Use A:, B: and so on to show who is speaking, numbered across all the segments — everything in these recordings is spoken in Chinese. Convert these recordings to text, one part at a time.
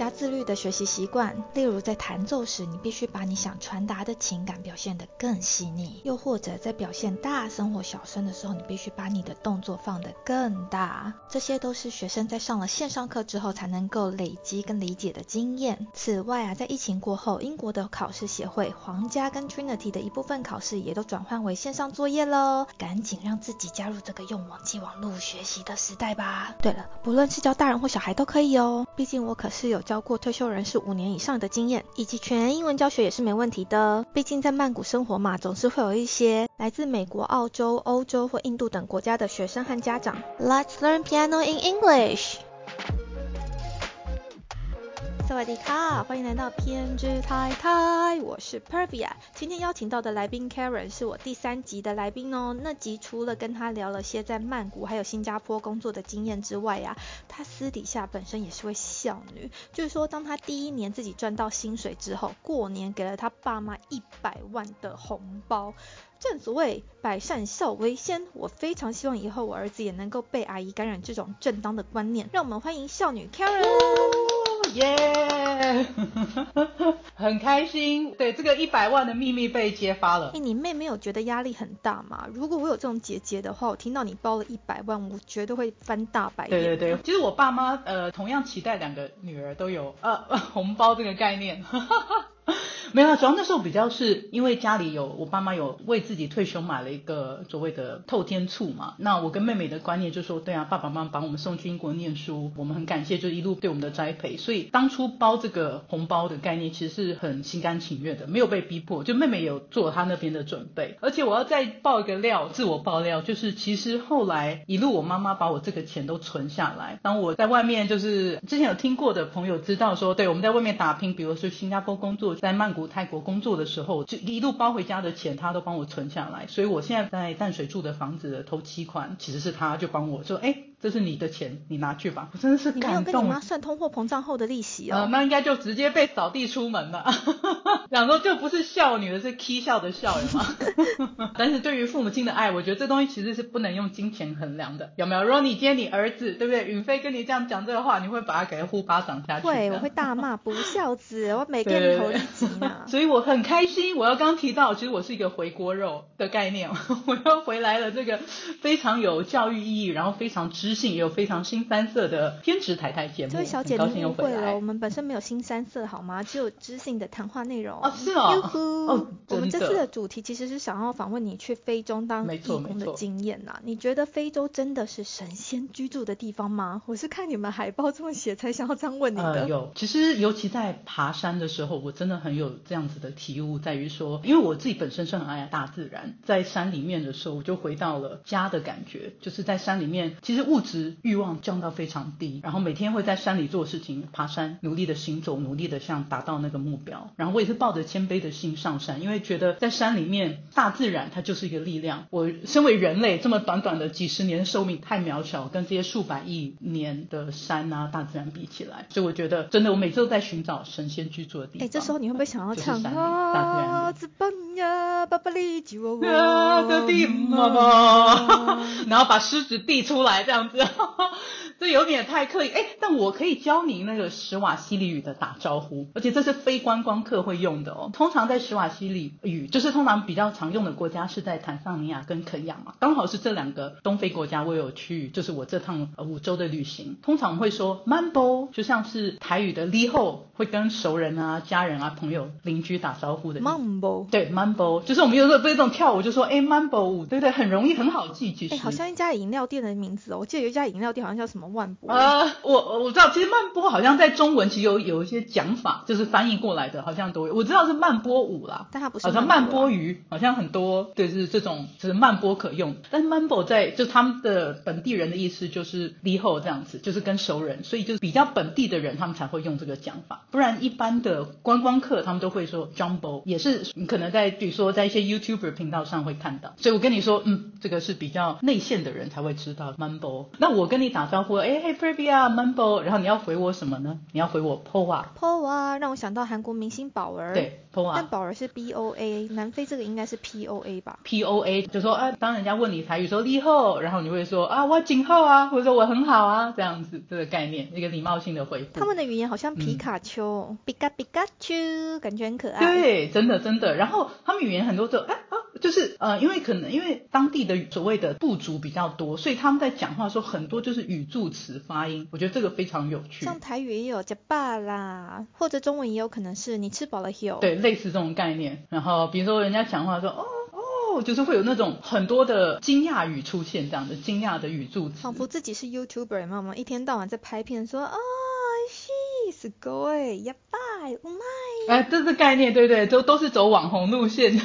A: 加自律的学习习惯，例如在弹奏时，你必须把你想传达的情感表现得更细腻；又或者在表现大声或小声的时候，你必须把你的动作放得更大。这些都是学生在上了线上课之后才能够累积跟理解的经验。此外啊，在疫情过后，英国的考试协会、皇家跟 Trinity 的一部分考试也都转换为线上作业喽。赶紧让自己加入这个用网际网络学习的时代吧！对了，不论是教大人或小孩都可以哦，毕竟我可是有。教过退休人士五年以上的经验，以及全英文教学也是没问题的。毕竟在曼谷生活嘛，总是会有一些来自美国、澳洲、欧洲或印度等国家的学生和家长。Let's learn piano in English. 萨瓦迪卡，欢迎来到偏执太太，我是 Pervia。今天邀请到的来宾 Karen 是我第三集的来宾哦。那集除了跟他聊了些在曼谷还有新加坡工作的经验之外呀，他私底下本身也是位孝女。就是说，当他第一年自己赚到薪水之后，过年给了他爸妈一百万的红包。正所谓百善孝为先，我非常希望以后我儿子也能够被阿姨感染这种正当的观念。让我们欢迎孝女 Karen。
B: 耶，很开心。对，这个一百万的秘密被揭发了。
A: 哎，你妹妹有觉得压力很大吗？如果我有这种姐姐的话，我听到你包了一百万，我绝对会翻大白眼。
B: 对对对，其实我爸妈呃同样期待两个女儿都有呃 红包这个概念。没有，主要那时候比较是因为家里有我爸妈有为自己退休买了一个所谓的透天厝嘛。那我跟妹妹的观念就说，对啊，爸爸妈妈把我们送去英国念书，我们很感谢，就一路对我们的栽培。所以当初包这个红包的概念，其实是很心甘情愿的，没有被逼迫。就妹妹有做她那边的准备。而且我要再爆一个料，自我爆料，就是其实后来一路我妈妈把我这个钱都存下来。当我在外面就是之前有听过的朋友知道说，对我们在外面打拼，比如说新加坡工作，在曼谷。泰国工作的时候，就一路包回家的钱，他都帮我存下来，所以我现在在淡水住的房子的头期款，其实是他就帮我说，哎。这是你的钱，你拿去吧。我真的是感动。你
A: 有跟你妈算通货膨胀后的利息哦？
B: 呃，那应该就直接被扫地出门了。两个就不是孝女的，是 k 笑的笑，有吗？但是对于父母亲的爱，我觉得这东西其实是不能用金钱衡量的，有没有？如果你今天你儿子，对不对？允飞跟你这样讲这个话，你会把他给他呼巴掌下去？
A: 会，我会大骂不孝子，我每天头一集呢。
B: 所以我很开心，我要刚提到，其实我是一个回锅肉的概念，我又回来了，这个非常有教育意义，然后非常知性，也有非常。新三色的偏执台台节目，
A: 这位小姐你误会了，我们本身没有新三色好吗？只有知性的谈话内容。
B: 哦，是哦。
A: 哦，我们这次的主题其实是想要访问你去非洲当义工的经验呐。你觉得非洲真的是神仙居住的地方吗？我是看你们海报这么写才想要这样问你的。
B: 有，其实尤其在爬山的时候，我真的很有这样子的体悟，在于说，因为我自己本身是很爱大自然，在山里面的时候，我就回到了家的感觉，就是在山里面，其实物质欲望。降到非常低，然后每天会在山里做事情，爬山，努力的行走，努力的想达到那个目标。然后我也是抱着谦卑的心上山，因为觉得在山里面，大自然它就是一个力量。我身为人类，这么短短的几十年寿命太渺小，跟这些数百亿年的山啊，大自然比起来，所以我觉得真的，我每次都在寻找神仙居住的地方。哎，
A: 这时候你会不会想要唱
B: 啊？
A: 呀，巴巴里
B: 就然后把狮子递出来，这样子。这有点太刻意哎，但我可以教您那个史瓦西里语的打招呼，而且这是非观光客会用的哦。通常在史瓦西里语，就是通常比较常用的国家是在坦桑尼亚跟肯亚嘛，刚好是这两个东非国家我有去，就是我这趟五周的旅行，通常会说 mambo，就像是台语的 li ho，会跟熟人啊、家人啊、朋友、邻居打招呼的
A: mambo，
B: 对 mambo，就是我们有时候不是这种跳舞就说哎 mambo 舞，对不对？很容易很好记，其实。
A: 哎，好像一家饮料店的名字哦，我记得有一家饮料店好像叫什么。万波？
B: 呃，我我知道，其实慢波好像在中文其实有有一些讲法，就是翻译过来的，好像都有。我知道是慢波舞啦，
A: 但它不是
B: 好像
A: 慢波
B: 鱼，好像很多对是这种就是慢波可用。但是 Mambo 在就他们的本地人的意思就是离后这样子，就是跟熟人，所以就是比较本地的人他们才会用这个讲法，不然一般的观光客他们都会说 Jumbo，也是你可能在比如说在一些 YouTuber 频道上会看到。所以我跟你说，嗯，这个是比较内线的人才会知道 Mambo。那我跟你打招呼，哎嘿 Previa Mambo，然后你要回我什么呢？你要回我
A: Poa，Po 啊，让我想到韩国明星宝儿。。
B: 对
A: 但
B: Poa。
A: 宝儿是 B O A，南非这个应该是 P O A 吧
B: ？P O A 就说啊，当人家问你台语说你好，然后你会说啊我今好啊，或者说我很好啊，这样子这个概念，一个礼貌性的回复。
A: 他们的语言好像皮卡丘，皮卡皮卡丘，感觉很可爱。，
B: 对，真的真的。然后他们语言很多都哎啊，就是呃，因为可能因为当地的所谓的部族比较多，所以他们在讲话的时候很多就是语助词发音，我觉得这个非常有趣。
A: 像台语也有加爸啦，或者中文也有可能是你吃饱了 h
B: 对，类似这种概念。然后比如说人家讲话说哦哦，就是会有那种很多的惊讶语出现，这样的惊讶的语助词。
A: 仿佛自己是 YouTuber，有没有吗？一天到晚在拍片说啊，是すごいやばい、うまい。
B: 哎，这是概念，对不对？都都是走网红路线。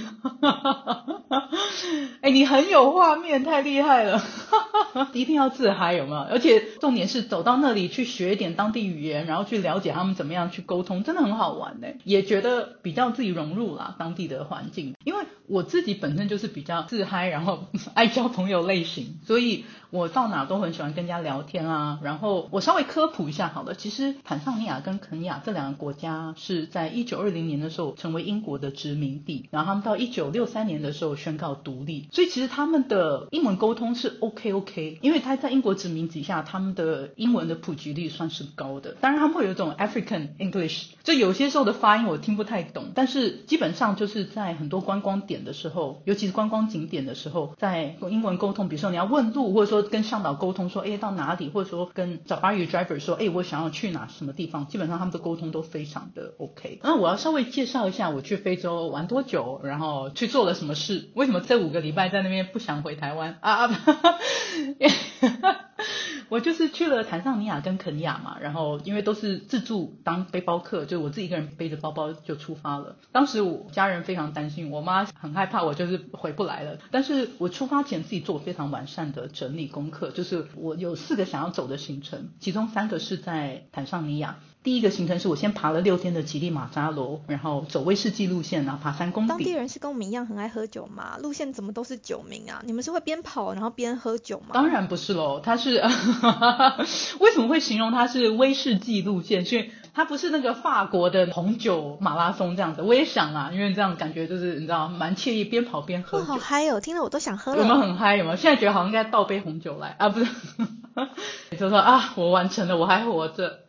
B: 哎，你很有画面，太厉害了！一定要自嗨，有没有？而且重点是走到那里去学一点当地语言，然后去了解他们怎么样去沟通，真的很好玩呢。也觉得比较自己融入啦当地的环境，因为我自己本身就是比较自嗨，然后 爱交朋友类型，所以我到哪都很喜欢跟人家聊天啊。然后我稍微科普一下好了，其实坦桑尼亚跟肯亚这两个国家是在一九二零年的时候成为英国的殖民地，然后他们到一九六三年的时候宣告独立，所以其实他们的英文沟通是 OK OK，因为他在英国殖民底下，他们的英文的普及率算是高的。当然他们会有一种 African English，就有些时候的发音我听不太懂，但是基本上就是在很多观光点的时候，尤其是观光景点的时候，在用英文沟通，比如说你要问路，或者说跟向导沟通说，哎，到哪里，或者说跟 Safari driver 说，哎，我想要去哪什么地方，基本上他们的沟通都非常的 OK。那我要稍微介绍一下我去非洲玩多久，然后去做了什么事，为什么这五个礼拜在那边不想回台湾啊？我就是去了坦桑尼亚跟肯尼亚嘛，然后因为都是自助当背包客，就我自己一个人背着包包就出发了。当时我家人非常担心，我妈很害怕我就是回不来了。但是我出发前自己做非常完善的整理功课，就是我有四个想要走的行程，其中三个是在坦桑尼亚。第一个行程是我先爬了六天的吉力马扎罗，然后走威士忌路线然后，爬三公里。
A: 当地人是跟我们一样很爱喝酒吗？路线怎么都是酒名啊？你们是会边跑然后边喝酒吗？
B: 当然不是喽，它是 为什么会形容它是威士忌路线？是因为它不是那个法国的红酒马拉松这样子。我也想啊，因为这样感觉就是你知道蛮惬意，边跑边喝。
A: 好嗨哦！听了我都想喝
B: 有没有
A: 了。
B: 很嗨？有没有？现在觉得好像应该倒杯红酒来啊？不是，就说啊，我完成了，我还活着。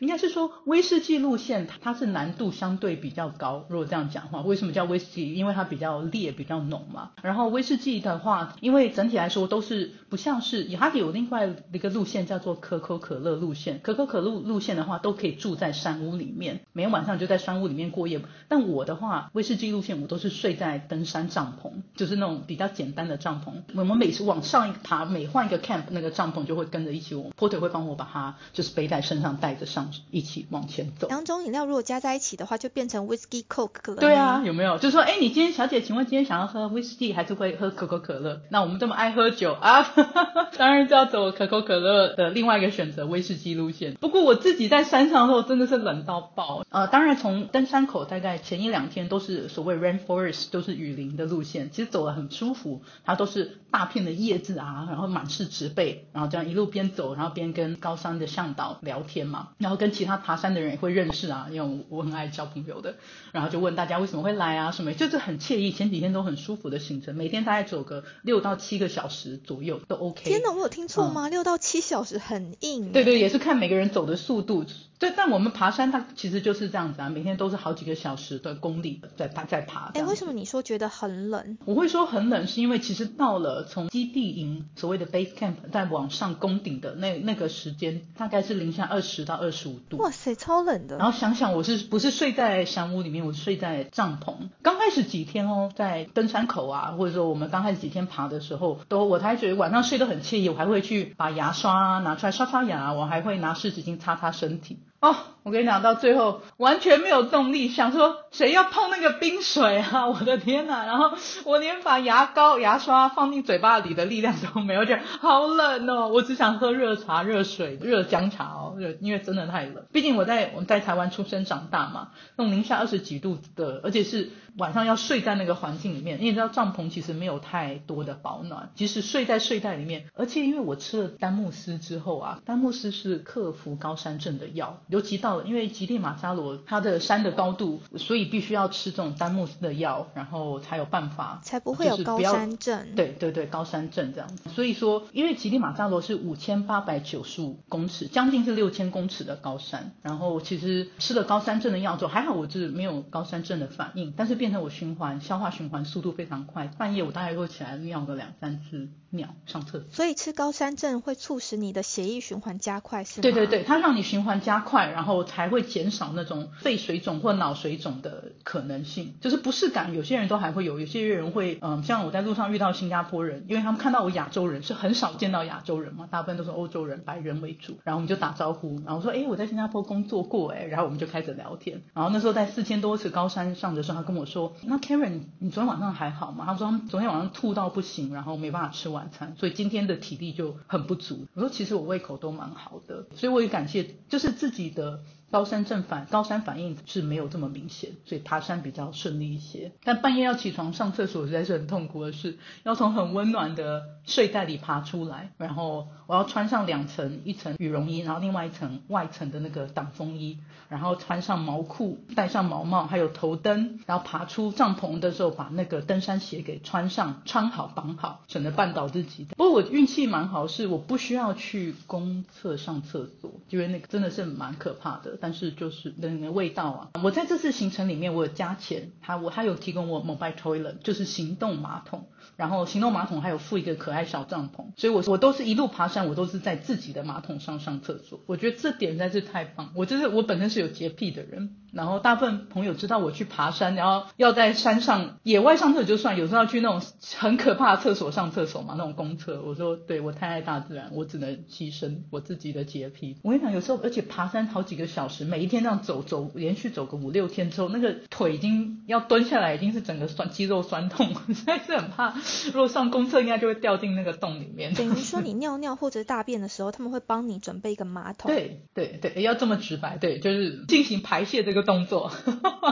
B: 应该是说威士忌路线，它是难度相对比较高。如果这样讲话，为什么叫威士忌？因为它比较烈、比较浓嘛。然后威士忌的话，因为整体来说都是不像是，它有另外一个路线叫做可口可乐路线。可口可乐路线的话，都可以住在山屋里面，每天晚上就在山屋里面过夜。但我的话，威士忌路线我都是睡在登山帐篷，就是那种比较简单的帐篷。我们每次往上一爬，每换一个 camp，那个帐篷就会跟着一起，我 porter 会帮我把它就是背在身上带着上，一起往前走。
A: 两种饮料如果加在一起的话，就变成 whiskey coke 了。
B: 对啊，，有没有？就说，哎，你今天小姐，请问今天想要喝 whiskey 还是会喝可口可乐？那我们这么爱喝酒啊，当然就要走可口可乐的另外一个选择威士忌路线。不过我自己在山上的时候真的是冷到爆。呃，当然从登山口大概前一两天都是所谓 rainforest，都是雨林的路线，其实走得很舒服，它都是大片的叶子啊，然后满是植被，然后这样一路边走，然后边跟高山的向导聊天嘛，然后跟其他爬山的人也会认识啊，因为我我很爱交朋友的，然后就问大家为什么会来啊，什么就是很惬意，前几天都很舒服的行程，每天大概走个六到七个小时左右都 OK。
A: 天哪，我有听错吗？六到七小时很硬。
B: 对对，也是看每个人走的速度。对，但我们爬山它其实就是这样子啊，每天都是好几个小时的公里在爬在爬。
A: 哎，为什么你说觉得很冷？
B: 我会说很冷，是因为其实到了从基地营所谓的 base camp 在往上攻顶的那那个时间，大概是零下二十到二十五度。
A: 哇塞，超冷的。
B: 然后想想我是不是睡在山屋里面，我是睡在帐篷。刚开始几天哦，在登山口啊，或者说我们刚开始几天爬的时候，都我还觉得晚上睡得很惬意，我还会去把牙刷拿出来刷刷牙，我还会拿湿纸巾擦擦身体。哦，我跟你讲，到最后完全没有动力，想说谁要碰那个冰水啊？我的天呐！然后我连把牙膏、牙刷放进嘴巴里的力量都没有，觉得 好冷哦。我只想喝热茶、热水、热姜茶哦，热，因为真的太冷。毕竟我在我们在台湾出生长大嘛，那种零下二十几度的，而且是晚上要睡在那个环境里面。你也知道帐篷其实没有太多的保暖，即使睡在睡袋里面，而且因为我吃了丹木斯之后啊，丹木斯是克服高山症的药。尤其到了，因为吉利马扎罗它的山的高度，所以必须要吃这种丹木斯的药，然后才有办法，
A: 才不会有高山症。
B: 对对对，高山症这样子。所以说，因为吉利马扎罗是五千八百九十五公尺，将近是六千公尺的高山。然后其实吃了高山症的药之后，还好我是没有高山症的反应，但是变成我循环消化循环速度非常快，半夜我大概会起来尿个两三次尿上厕所。
A: 所以吃高山症会促使你的血液循环加快，是吗？
B: 对对对，它让你循环加快。然后才会减少那种肺水肿或脑水肿的可能性，就是不适感，有些人都还会有，有些人会，嗯，像我在路上遇到新加坡人，因为他们看到我亚洲人是很少见到亚洲人嘛，大部分都是欧洲人，白人为主，然后我们就打招呼，然后说，哎，我在新加坡工作过，哎，然后我们就开始聊天，然后那时候在四千多尺高山上的时候，他跟我说，那 Karen，你昨天晚上还好吗？他说昨天晚上吐到不行，然后没办法吃晚餐，所以今天的体力就很不足。我说其实我胃口都蛮好的，所以我也感谢，就是自己的。高山症反高山反应是没有这么明显，所以爬山比较顺利一些。但半夜要起床上厕所实在是很痛苦的事，要从很温暖的睡袋里爬出来，然后我要穿上两层，一层羽绒衣，然后另外一层外层的那个挡风衣，然后穿上毛裤，戴上毛帽，还有头灯，然后爬出帐篷的时候把那个登山鞋给穿上，穿好绑好，省得绊倒自己。不过我运气蛮好，是我不需要去公厕上厕所，因为那个真的是蛮可怕的。但是就是那个味道啊！我在这次行程里面，我有加钱，他我他有提供我 mobile toilet，就是行动马桶。然后行动马桶还有附一个可爱小帐篷，所以我我都是一路爬山，我都是在自己的马桶上上厕所。我觉得这点实在是太棒。我就是我本身是有洁癖的人，然后大部分朋友知道我去爬山，然后要在山上野外上厕所就算，有时候要去那种很可怕的厕所上厕所嘛，那种公厕。我说对我太爱大自然，我只能牺牲我自己的洁癖。我跟你讲，有时候而且爬山好几个小时，每一天这样走走，连续走个五六天之后，那个腿已经要蹲下来，已经是整个酸肌肉酸痛，实 在是很怕。如果上公厕，应该就会掉进那个洞里面。
A: 等于说，你尿尿或者大便的时候，他们会帮你准备一个马桶。
B: 对对对，要这么直白，对，就是进行排泄这个动作。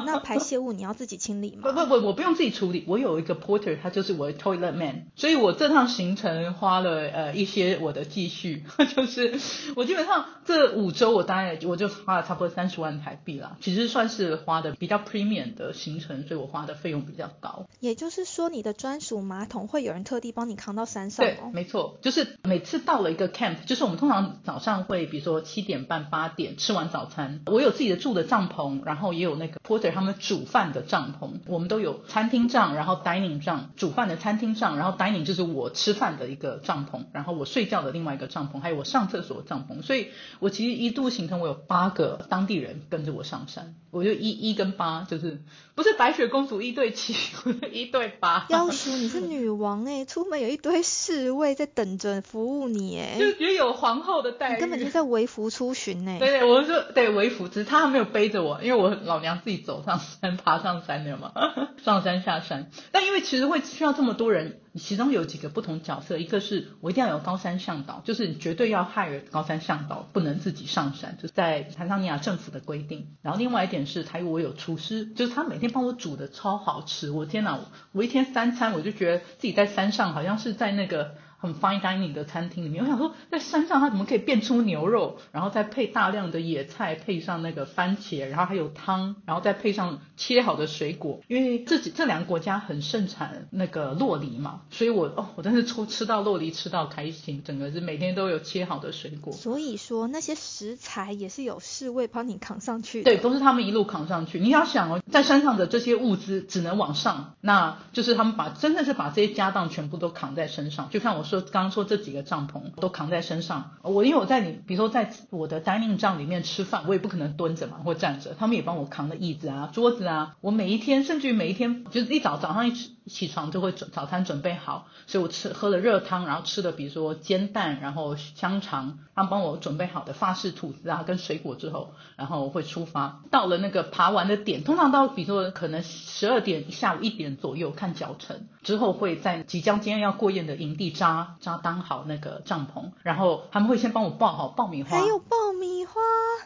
A: 那排泄物你要自己清理吗？
B: 不不不，我不用自己处理，我有一个 porter，他就是我的 toilet man。所以我这趟行程花了呃一些我的积蓄，就是我基本上这五周我大概我就花了差不多三十万台币啦。其实算是花的比较 premium 的行程，所以我花的费用比较高。
A: 也就是说，你的专属马桶会有人特地帮你扛到山上？
B: 对，没错，就是每次到了一个 camp，就是我们通常早上会，比如说七点半、八点吃完早餐，我有自己的住的帐篷，然后也有那个 porter 他们煮饭的帐篷，我们都有餐厅帐，然后 dining 帐，煮饭的餐厅帐，然后 dining 就是我吃饭的一个帐篷，然后我睡觉的另外一个帐篷，还有我上厕所的帐篷，所以我其实一度行程我有八个当地人跟着我上山，我就一一跟八，就是不是白雪公主一对七，一对八。
A: 要叔你是女王哎，出门有一堆侍卫在等着服务你哎，
B: 就觉得有皇后的待遇，
A: 根本就在微服出巡哎。
B: 对对，我说对微服，只是他没有背着我，因为我老娘自己走上山，爬上山的嘛，上山下山。但因为其实会需要这么多人。其中有几个不同角色，一个是我一定要有高山向导，就是绝对要害人高山向导，不能自己上山，就在坦桑尼亚政府的规定。然后另外一点是，他我有厨师，就是他每天帮我煮的超好吃，我天哪，我一天三餐我就觉得自己在山上好像是在那个。很 fine dining 的餐厅里面，我想说在山上它怎么可以变出牛肉，然后再配大量的野菜，配上那个番茄，然后还有汤，然后再配上切好的水果，因为这几这两个国家很盛产那个洛梨嘛，所以我哦我真是出吃到洛梨吃到开心，整个是每天都有切好的水果。
A: 所以说那些食材也是有侍卫帮你扛上去。
B: 对，都是他们一路扛上去。你要想哦，在山上的这些物资只能往上，那就是他们把真的是把这些家当全部都扛在身上，就像我说刚刚说这几个帐篷都扛在身上。我因为我在你比如说在我的 dining 帐里面吃饭，我也不可能蹲着嘛或站着，他们也帮我扛了椅子啊、桌子啊。我每一天甚至于每一天就是一早早上一起床就会早餐准备好，所以我吃喝了热汤，然后吃的比如说煎蛋，然后香肠，他们帮我准备好的法式吐司啊跟水果之后，然后我会出发。到了那个爬完的点，通常到比如说可能十二点下午一点左右看脚程之后，会在即将今天要过夜的营地扎扎当好那个帐篷，然后他们会先帮我爆好爆米花，
A: 还有爆，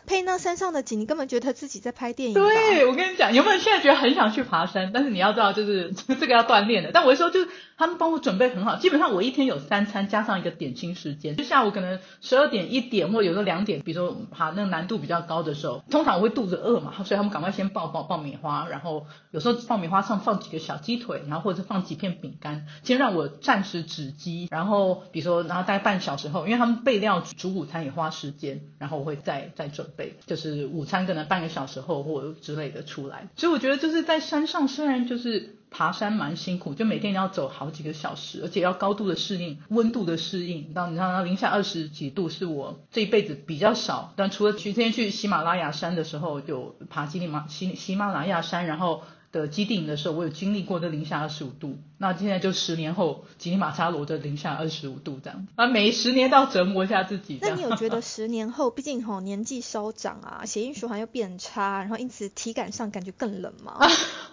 A: 配那山上的景，你根本觉得自己在拍电影。
B: 对，我跟你讲，有没有现在觉得很想去爬山？但是你要知道，就是 这个要锻炼的。但我说，就是他们帮我准备很好，基本上我一天有三餐加上一个点心时间，就下午可能十二点一点，或者有时候两点，比如说爬那个难度比较高的时候，通常我会肚子饿嘛，所以他们赶快先爆爆爆米花，然后有时候爆米花上放几个小鸡腿，然后或者放几片饼干，先让我暂时止饥，然后比如说然后大概半小时后，因为他们备料煮午餐也花时间，然后我会再 再准就是午餐可能半个小时后或之类的出来，所以我觉得就是在山上虽然就是。爬山蛮辛苦，就每天要走好几个小时，而且要高度的适应温度的适应。到你看到零下二十几度是我这一辈子比较少，但除了去天去喜马拉雅山的时候，有爬喜马喜喜马拉雅山，然后的基地营的时候，我有经历过这零下二十五度。那现在就十年后吉尼马扎罗的零下二十五度这样，啊，每十年都要折磨一下自己。
A: 那你有觉得十年后，毕竟吼年纪稍长啊，血液循环又变差，然后因此体感上感觉更冷吗？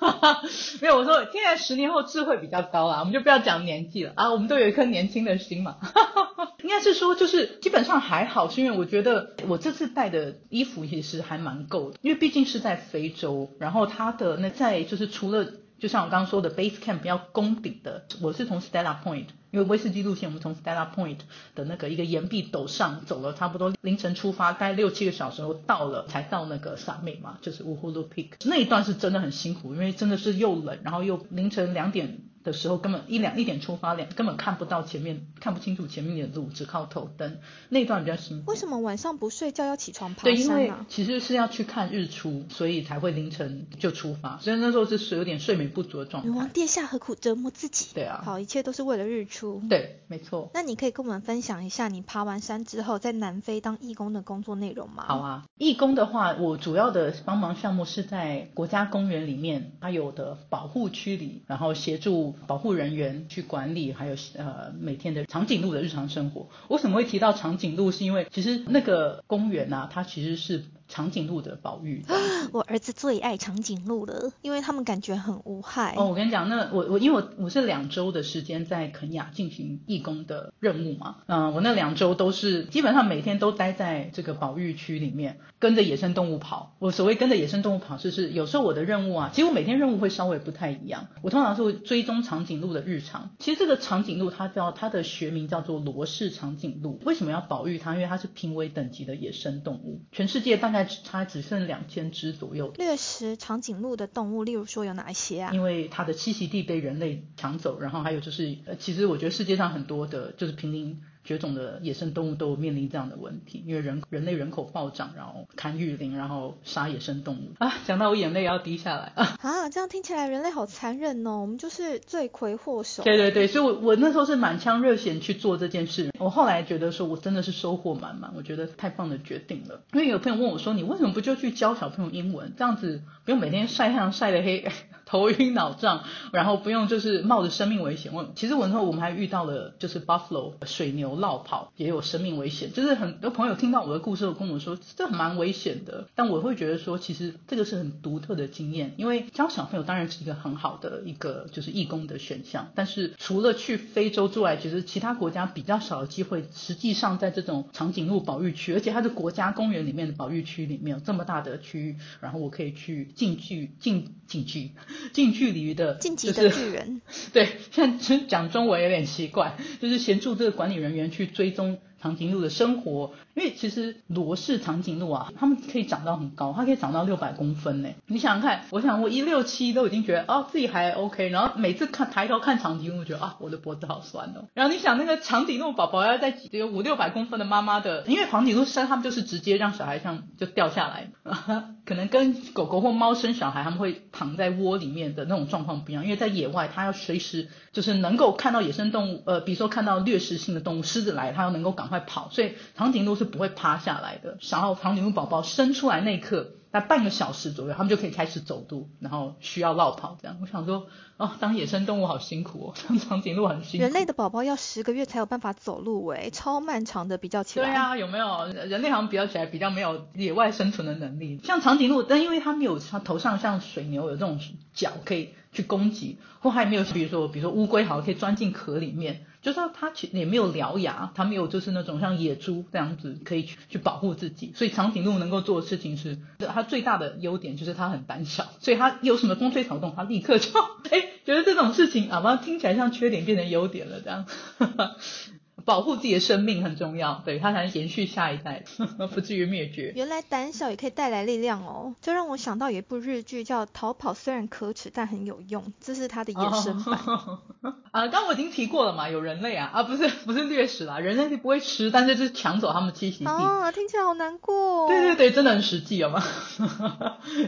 B: 没有，我说现在十年后智慧比较高啊，我们就不要讲年纪了啊，我们都有一颗年轻的心嘛。应该是说就是基本上还好，是因为我觉得我这次带的衣服也是还蛮够的，因为毕竟是在非洲，然后它的那在就是除了。就像我刚刚说的，base camp 要攻顶的，我是从 Stella Point，因为威士忌路线，我们从 Stella Point 的那个一个岩壁陡上走了差不多凌晨出发，大概六七个小时后到了，才到那个 summit 嘛，就是 Uhuru Peak，那一段是真的很辛苦，因为真的是又冷，然后又凌晨两点。的时候根本一两一点出发，两根本看不到前面，看不清楚前面的路，只靠头灯。那段比较辛苦。
A: 为什么晚上不睡觉要起床爬
B: 山对，因为其实是要去看日出，所以才会凌晨就出发。所以那时候是有点睡眠不足的状态。
A: 女王殿下何苦折磨自己？
B: 对啊。
A: 好，一切都是为了日出。
B: 对，没错。
A: 那你可以跟我们分享一下你爬完山之后在南非当义工的工作内容吗？
B: 好啊，义工的话，我主要的帮忙项目是在国家公园里面，它有的保护区里，然后协助保护人员。去管理，还有呃每天的长颈鹿的日常生活。为什么会提到长颈鹿？是因为其实那个公园啊，它其实是。长颈鹿的保育，
A: 我儿子最爱长颈鹿了，因为他们感觉很无害。
B: 哦，我跟你讲，那我我因为我我是两周的时间在肯雅进行义工的任务嘛，嗯，我那两周都是基本上每天都待在这个保育区里面，跟着野生动物跑。我所谓跟着野生动物跑，就是有时候我的任务啊，其实我每天任务会稍微不太一样。我通常是会追踪长颈鹿的日常。其实这个长颈鹿它叫它的学名叫做罗氏长颈鹿，为什么要保育它？因为它是濒危等级的野生动物，全世界大概。它只剩两千只左右。
A: 掠食长颈鹿的动物，例如说有哪一些啊？
B: 因为它的栖息地被人类抢走，然后还有就是，呃，其实我觉得世界上很多的，就是濒临。绝种的野生动物都面临这样的问题，因为人人类人口暴涨，然后砍雨林，然后杀野生动物啊，讲到我眼泪要滴下来啊！
A: 啊，这样听起来人类好残忍哦，我们就是罪魁祸首。
B: 对对对，所以我我那时候是满腔热血去做这件事，我后来觉得说我真的是收获满满，我觉得太棒的决定了。因为有朋友问我说，你为什么不就去教小朋友英文，这样子不用每天晒太阳晒得黑。头晕脑胀，然后不用就是冒着生命危险问。其实我那时候我们还遇到了就是 buffalo 水牛落跑，也有生命危险。就是很多朋友听到我的故事，跟我说这蛮危险的，但我会觉得说，其实这个是很独特的经验，因为教小朋友当然是一个很好的一个就是义工的选项，但是除了去非洲之外，其实其他国家比较少的机会。实际上在这种长颈鹿保育区，而且它是国家公园里面的保育区里面有这么大的区域，然后我可以去近距近近距 近距离的，
A: 晋级的巨人，
B: 对，现在讲中文有点奇怪，就是协助这个管理人员去追踪。长颈鹿的生活，因为其实罗氏长颈鹿啊，它们可以长到很高，它可以长到六百公分呢。你想想看，我想我一六七都已经觉得哦自己还 OK，然后每次看抬头看长颈鹿，觉得啊我的脖子好酸哦。然后你想那个长颈鹿宝宝要在有五六百公分的妈妈的，因为长颈鹿生他们就是直接让小孩像就掉下来，可能跟狗狗或猫生小孩他们会躺在窝里面的那种状况不一样，因为在野外它要随时就是能够看到野生动物，呃比如说看到掠食性的动物狮子来，它要能够赶。快跑，所以长颈鹿是不会趴下来的。然后长颈鹿宝宝生出来那一刻，在半个小时左右，他们就可以开始走路，然后需要绕跑。这样，我想说，哦，当野生动物好辛苦哦，当 长颈鹿很辛苦。
A: 人类的宝宝要十个月才有办法走路，哎，超漫长的，比较起来。
B: 对啊，有没有？人类好像比较起来比较没有野外生存的能力。像长颈鹿，但因为它没有它头上像水牛有这种角可以去攻击，或还没有，比如说，比如说乌龟，好像可以钻进壳里面。就是它其也没有獠牙，它没有就是那种像野猪这样子可以去去保护自己，所以长颈鹿能够做的事情是，它最大的优点就是它很胆小，所以它有什么风吹草动，它立刻就哎觉得这种事情啊，听起来像缺点变成优点了这样。保护自己的生命很重要，对它才能延续下一代，不至于灭绝。
A: 原来胆小也可以带来力量哦，这让我想到有一部日剧叫《逃跑》，虽然可耻，但很有用，这是它的衍生版。
B: 啊，刚我已经提过了嘛，有人类啊，啊不是 不是掠食啦，人类是不会吃，但是是抢走他们栖息地。
A: 啊，听起来好难过。
B: 对对对，真的很实际，有吗？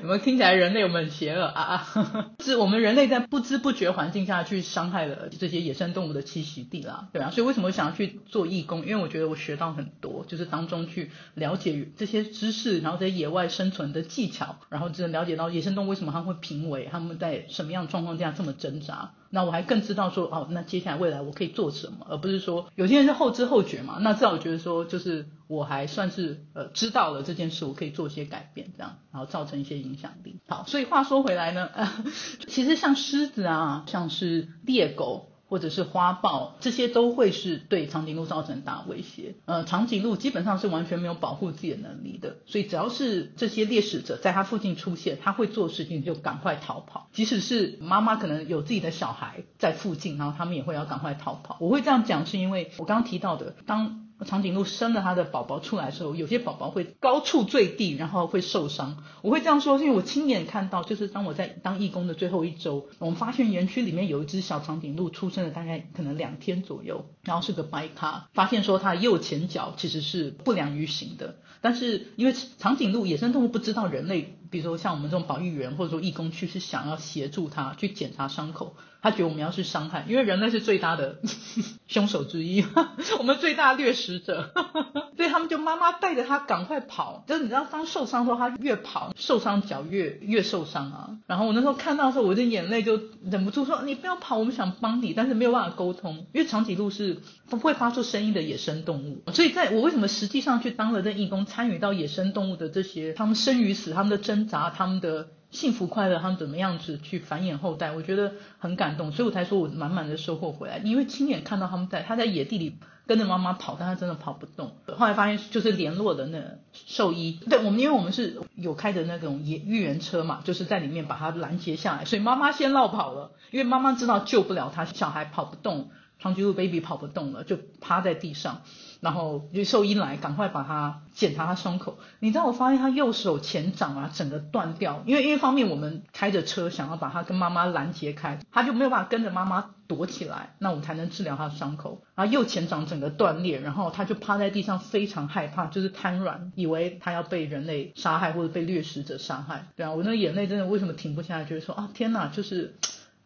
B: 有没有听起来人类我们很邪恶啊啊？是我们人类在不知不觉环境下去伤害了这些野生动物的栖息地啦，对啊，所以为什么想要去？做义工，因为我觉得我学到很多，就是当中去了解这些知识，然后在野外生存的技巧，然后真的了解到野生动物为什么它会濒危，他们在什么样状况下这么挣扎。那我还更知道说，哦，那接下来未来我可以做什么，而不是说有些人是后知后觉嘛。那至少我觉得说，就是我还算是呃知道了这件事，我可以做一些改变，这样，然后造成一些影响力。好，所以话说回来呢，其实像狮子啊，像是猎狗。或者是花豹，这些都会是对长颈鹿造成大威胁。呃，长颈鹿基本上是完全没有保护自己的能力的，所以只要是这些猎食者在它附近出现，它会做事情就赶快逃跑。即使是妈妈可能有自己的小孩在附近，然后他们也会要赶快逃跑。我会这样讲，是因为我刚刚提到的，当。长颈鹿生了它的宝宝出来的时候，有些宝宝会高处坠地，然后会受伤。我会这样说，是因为我亲眼看到，就是当我在当义工的最后一周，我们发现园区里面有一只小长颈鹿出生了大概可能两天左右，然后是个白咖，发现说它右前脚其实是不良于行的。但是因为长颈鹿野生动物不知道人类，比如说像我们这种保育员或者说义工去是想要协助它去检查伤口。他觉得我们要去伤害，因为人类是最大的 凶手之一，我们最大掠食者，所以他们就妈妈带着他赶快跑。就是你知道，当受伤的时候，他越跑，受伤脚越越受伤啊。然后我那时候看到的时候，我的眼泪就忍不住说：“你不要跑，我们想帮你，但是没有办法沟通，因为长颈鹿是不会发出声音的野生动物。所以在我为什么实际上去当了这义工，参与到野生动物的这些他们生与死、他们的挣扎、他们的。”幸福快乐，他们怎么样子去繁衍后代？我觉得很感动，所以我才说我满满的收获回来。因为亲眼看到他们在他在野地里跟着妈妈跑，但他真的跑不动。后来发现就是联络的那兽医，对我们，因为我们是有开的那种野育园车嘛，就是在里面把他拦截下来，所以妈妈先绕跑了，因为妈妈知道救不了他，小孩跑不动，长颈鹿 baby 跑不动了，就趴在地上。然后就兽医来，赶快把他检查他伤口。你知道我发现他右手前掌啊，整个断掉。因为一方面我们开着车想要把他跟妈妈拦截开，他就没有办法跟着妈妈躲起来，那我们才能治疗他的伤口。然后右前掌整个断裂，然后他就趴在地上，非常害怕，就是瘫软，以为他要被人类杀害或者被掠食者杀害。对啊，我那个眼泪真的为什么停不下来？就是说啊，天哪，就是。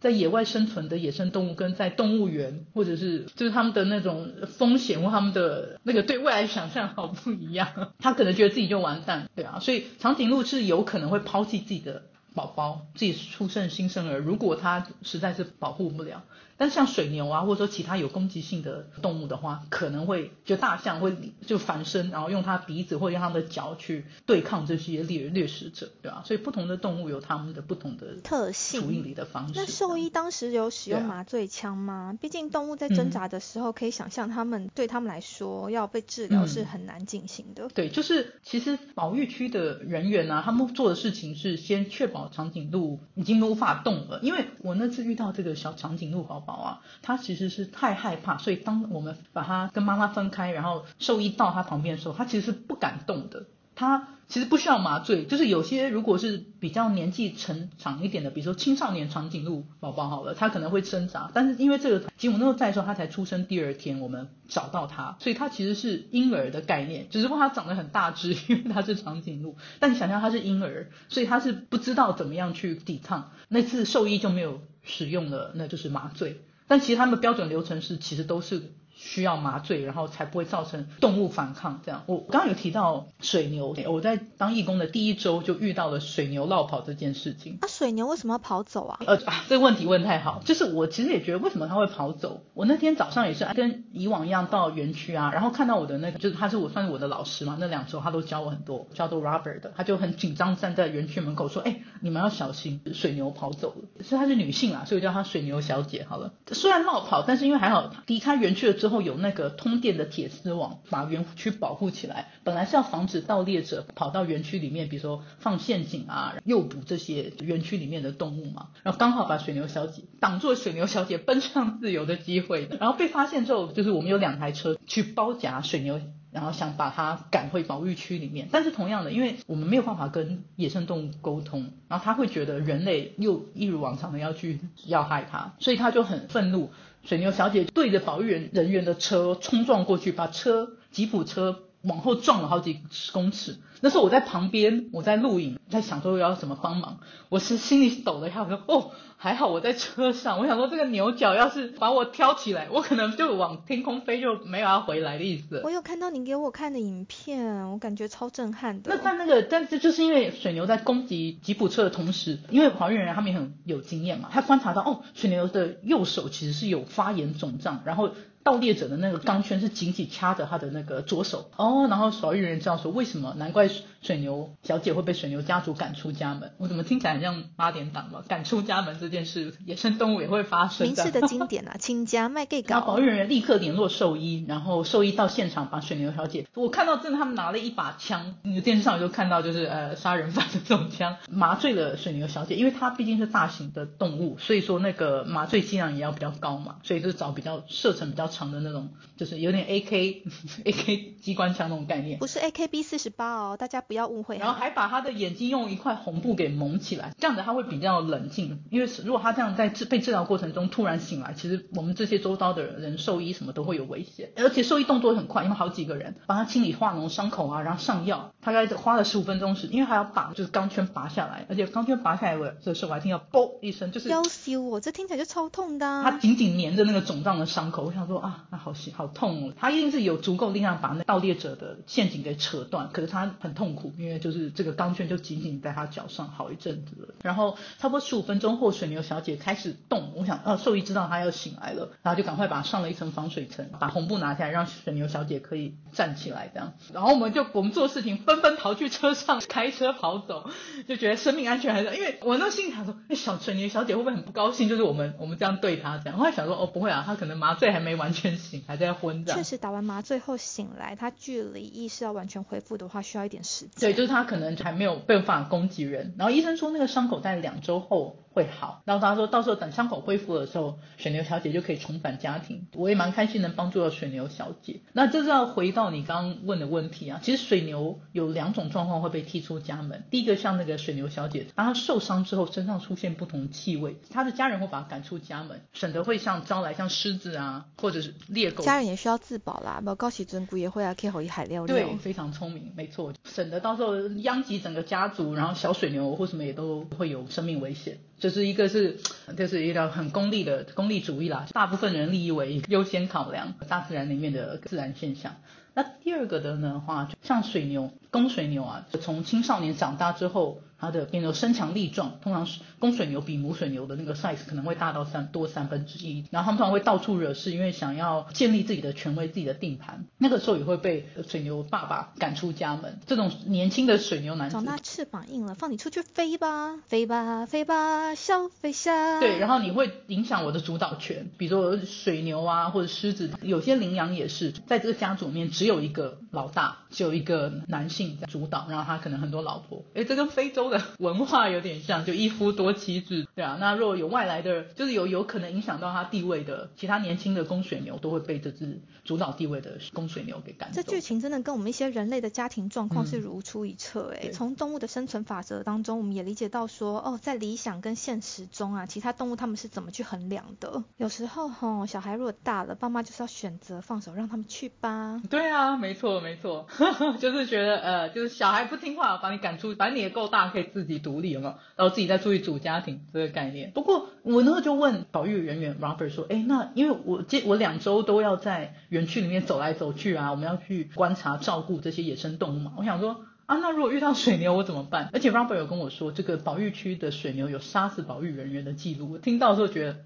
B: 在野外生存的野生动物跟在动物园，或者是就是他们的那种风险或他们的那个对未来想象好不一样。他可能觉得自己就完蛋，对啊，所以长颈鹿是有可能会抛弃自己的宝宝，自己出生新生儿，如果他实在是保护不了。但像水牛啊，或者说其他有攻击性的动物的话，可能会就大象会就反身，然后用它鼻子或者用它的脚去对抗这些猎掠食者，对吧？所以不同的动物有它们的不同的
A: 特性
B: 处理的方式。
A: 那兽医当时有使用麻醉枪吗？毕竟动物在挣扎的时候，可以想象它们对他们来说要被治疗是很难进行的。
B: 对，就是其实保育区的人员呢，他们做的事情是先确保长颈鹿已经无法动了，因为我那次遇到这个小长颈鹿宝宝。啊，他其实是太害怕，所以当我们把他跟妈妈分开，然后兽医到他旁边的时候，他其实是不敢动的。他其实不需要麻醉，就是有些如果是比较年纪成长一点的，比如说青少年长颈鹿宝宝好了，他可能会挣扎。但是因为这个吉姆诺在的时候，他才出生第二天，我们找到他，所以他其实是婴儿的概念，只是说他长得很大只，因为他是长颈鹿。但你想象他是婴儿，所以他是不知道怎么样去抵抗。那次兽医就没有。使用了那就是麻醉，但其实他们标准流程是其实都是。需要麻醉，然后才不会造成动物反抗。这样，我刚刚有提到水牛，我在当义工的第一周就遇到了水牛落跑这件事情。
A: 那水牛为什么要跑走啊？
B: 呃，这个问题问太好，就是我其实也觉得为什么它会跑走。我那天早上也是跟以往一样到园区啊，然后看到我的那个，就是他是我算是我的老师嘛，那两周他都教我很多，叫做 Robert 的，他就很紧张站在园区门口说，哎，你们要小心，水牛跑走了。所以她是女性啊，所以我叫她水牛小姐好了。虽然落跑，但是因为还好离开园区了之后。后有那个通电的铁丝网把园区保护起来，本来是要防止盗猎者跑到园区里面，比如说放陷阱啊，诱捕这些园区里面的动物嘛。然后刚好把水牛小姐挡住水牛小姐奔向自由的机会。然后被发现之后，就是我们有两台车去包夹水牛，然后想把它赶回保育区里面。但是同样的，因为我们没有办法跟野生动物沟通，然后他会觉得人类又一如往常的要去要害它，所以他就很愤怒。水牛小姐对着保育员人员的车冲撞过去，把车吉普车往后撞了好几公尺。那时候我在旁边，我在录影，在想说要怎么帮忙。我是心里抖了一下，我说哦，还好我在车上。我想说这个牛角要是把我挑起来，我可能就往天空飞，就没有要回来的意思。
A: 我有看到你给我看的影片，我感觉超震撼的。
B: 那但那个，但是就是因为水牛在攻击吉普车的同时，因为保育人员他们也很有经验嘛，他观察到哦，水牛的右手其实是有发炎肿胀，然后。盗猎者的那个钢圈是紧紧掐着他的那个左手哦，然后保育人员知道说为什么？难怪水牛小姐会被水牛家族赶出家门。我怎么听起来很像八点档嘛？赶出家门这件事，野生动物也会发生。
A: 名次的经典啊，亲家卖给搞。
B: 保育人员立刻联络兽医，然后兽医到现场把水牛小姐，我看到真的他们拿了一把枪，你电视上就看到就是呃杀人犯的这种枪，麻醉了水牛小姐，因为它毕竟是大型的动物，所以说那个麻醉剂量也要比较高嘛，所以就是找比较射程比较。长的那种，就是有点 A K A K 机关枪那种概念，
A: 不是 A K B 四十八哦，大家不要误会。
B: 然后还把他的眼睛用一块红布给蒙起来，这样子他会比较冷静。因为如果他这样在治被治疗过程中突然醒来，其实我们这些周遭的人兽医什么都会有危险。而且兽医动作很快，因为好几个人帮他清理化脓伤口啊，然后上药，大概花了十五分钟时，因为还要把就是钢圈拔下来，而且钢圈拔下来的时候我还听到嘣一声，就是
A: 要修我，这听起来就超痛的。
B: 他紧紧粘着那个肿胀的伤口，我想说。啊，那好心好痛哦！他一定是有足够力量把那盗猎者的陷阱给扯断，可是他很痛苦，因为就是这个钢圈就紧紧在他脚上好一阵子。然后差不多十五分钟后，水牛小姐开始动，我想，呃，兽医知道她要醒来了，然后就赶快把上了一层防水层，把红布拿下来，让水牛小姐可以站起来这样。然后我们就我们做事情纷纷逃去车上，开车跑走，就觉得生命安全还是因为我那心里想说，哎，小水牛小姐会不会很不高兴？就是我们我们这样对她这样。后来想说，哦，不会啊，她可能麻醉还没完。全醒还在昏着。
A: 确实打完麻醉后醒来，他距离意识要完全恢复的话，需要一点时间。
B: 对，就是他可能还没有办法攻击人。然后医生说那个伤口在两周后。会好，然后他说到时候等伤口恢复的时候，水牛小姐就可以重返家庭。我也蛮开心能帮助到水牛小姐。那这是要回到你刚刚问的问题啊，其实水牛有两种状况会被踢出家门。第一个像那个水牛小姐，当她受伤之后身上出现不同气味，她的家人会把她赶出家门，省得会像招来像狮子啊或者是猎狗。
A: 家人也需要自保啦，不高喜尊姑也会啊，可以好一海料料。
B: 对，非常聪明，没错，省得到时候殃及整个家族，然后小水牛或什么也都会有生命危险。就是一个是，就是一个很功利的功利主义啦，大部分人利益为优先考量，大自然里面的自然现象。那第二个的呢话，像水牛，公水牛啊，从青少年长大之后。它的变成身强力壮，通常是公水牛比母水牛的那个 size 可能会大到三多三分之一，然后他们通常会到处惹事，因为想要建立自己的权威、自己的定盘，那个时候也会被水牛爸爸赶出家门。这种年轻的水牛男子
A: 长大翅膀硬了，放你出去飞吧，飞吧，飞吧，小飞侠。
B: 对，然后你会影响我的主导权，比如说水牛啊，或者狮子，有些羚羊也是，在这个家族里面只有一个老大，只有一个男性在主导，然后他可能很多老婆，诶，这跟非洲的文化有点像，就一夫多妻制，对啊。那如果有外来的，就是有有可能影响到他地位的其他年轻的公水牛，都会被这只主导地位的公水牛给赶走。
A: 这剧情真的跟我们一些人类的家庭状况是
B: 嗯
A: 如出一辙诶、
B: 对
A: 从动物的生存法则当中，我们也理解到说，哦，在理想跟现实中啊，其他动物他们是怎么去衡量的。有时候吼，小孩如果大了，爸妈就是要选择放手让他们去吧。
B: 对啊，没错没错，就是觉得呃，就是小孩不听话，把你赶出，反正你也够大，可以自己独立，有没有？然后自己再出去组家庭这个概念。不过我那时候就问保育人员 Robert 说，哎，那因为我这我两周都要在园区里面走来走去啊，我们要去观察照顾这些野生动物嘛，我想说。啊，那如果遇到水牛我怎么办？而且 Robert 有跟我说，这个保育区的水牛有杀死保育人员的记录。我听到的时候觉得，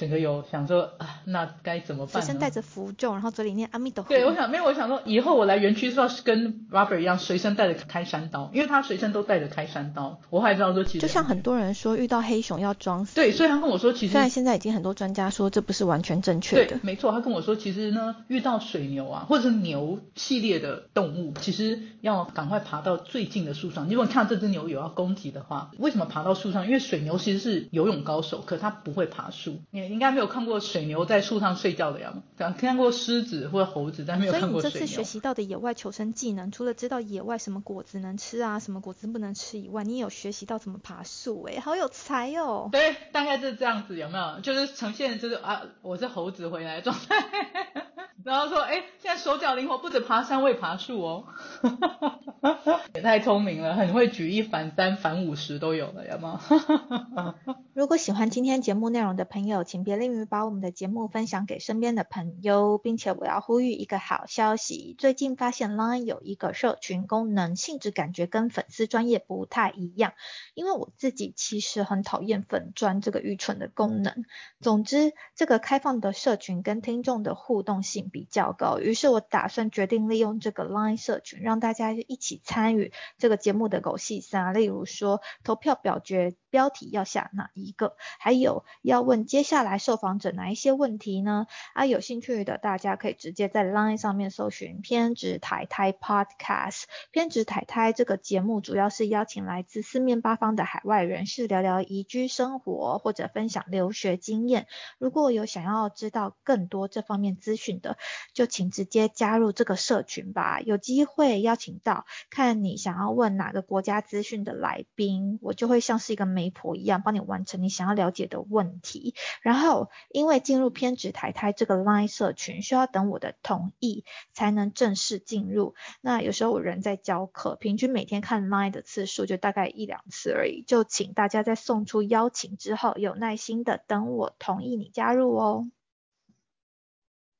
B: 整个有想说啊，那该怎么办？
A: 随身带着符咒，然后嘴里念阿弥陀佛。
B: 对，我想没有，我想说以后我来园区是要跟 Robert 一样，随身带着开山刀，因为他随身都带着开山刀。我还知道说，其实
A: 就像很多人说遇到黑熊要装死。
B: 对，所以他跟我说，其实
A: 虽然现在已经很多专家说这不是完全正确的，，
B: 对没错，他跟我说，其实呢，遇到水牛啊，或者是牛系列的动物，其实要赶快爬到最近的树上。如果你看到这只牛有要攻击的话，为什么爬到树上？因为水牛其实是游泳高手，可它不会爬树。你应该没有看过水牛在树上睡觉的样子，对啊看过狮子或猴子，但没有
A: 所以你
B: 看过水牛。
A: 这次学习到的野外求生技能，除了知道野外什么果子能吃啊，什么果子不能吃以外，你也有学习到怎么爬树，哎，好有才哦。
B: 对，大概是这样子，有没有？就是呈现就是啊，我是猴子回来的状态，然后说，哎，现在手脚灵活，不止爬山，会爬树哦，也太聪明了，很会举一反三、反五十都有了，有没有？
A: 如果喜欢今天节目内容的朋友，请别吝于把我们的节目分享给身边的朋友，并且我要呼吁一个好消息，最近发现 Line 有一个社群功能，性质感觉跟粉丝专业不太一样，因为我自己其实很讨厌粉专这个愚蠢的功能。总之，这个开放的社群跟听众的互动性比较高，于是我打算决定利用这个 Line 社群，让大家一起参与这个节目的狗戏三，例如说投票表决标题要下哪一个，还有要问接下来受访者哪一些问题呢？啊，有兴趣的大家可以直接在 Line 上面搜寻“偏执台台 Podcast”。偏执台台这个节目主要是邀请来自四面八方的海外人士聊聊移居生活或者分享留学经验。如果有想要知道更多这方面资讯的，就请直接加入这个社群吧。有机会邀请到看你想要问哪个国家资讯的来宾，我就会像是一个媒婆一样，帮你完成你想要了解的问题。然后，因为进入偏执台台这个 Line 社群，需要等我的同意才能正式进入。那有时候我人在教课，平均每天看 Line 的次数就大概一两次而已。就请大家在送出邀请之后，有耐心的等我同意你加入哦。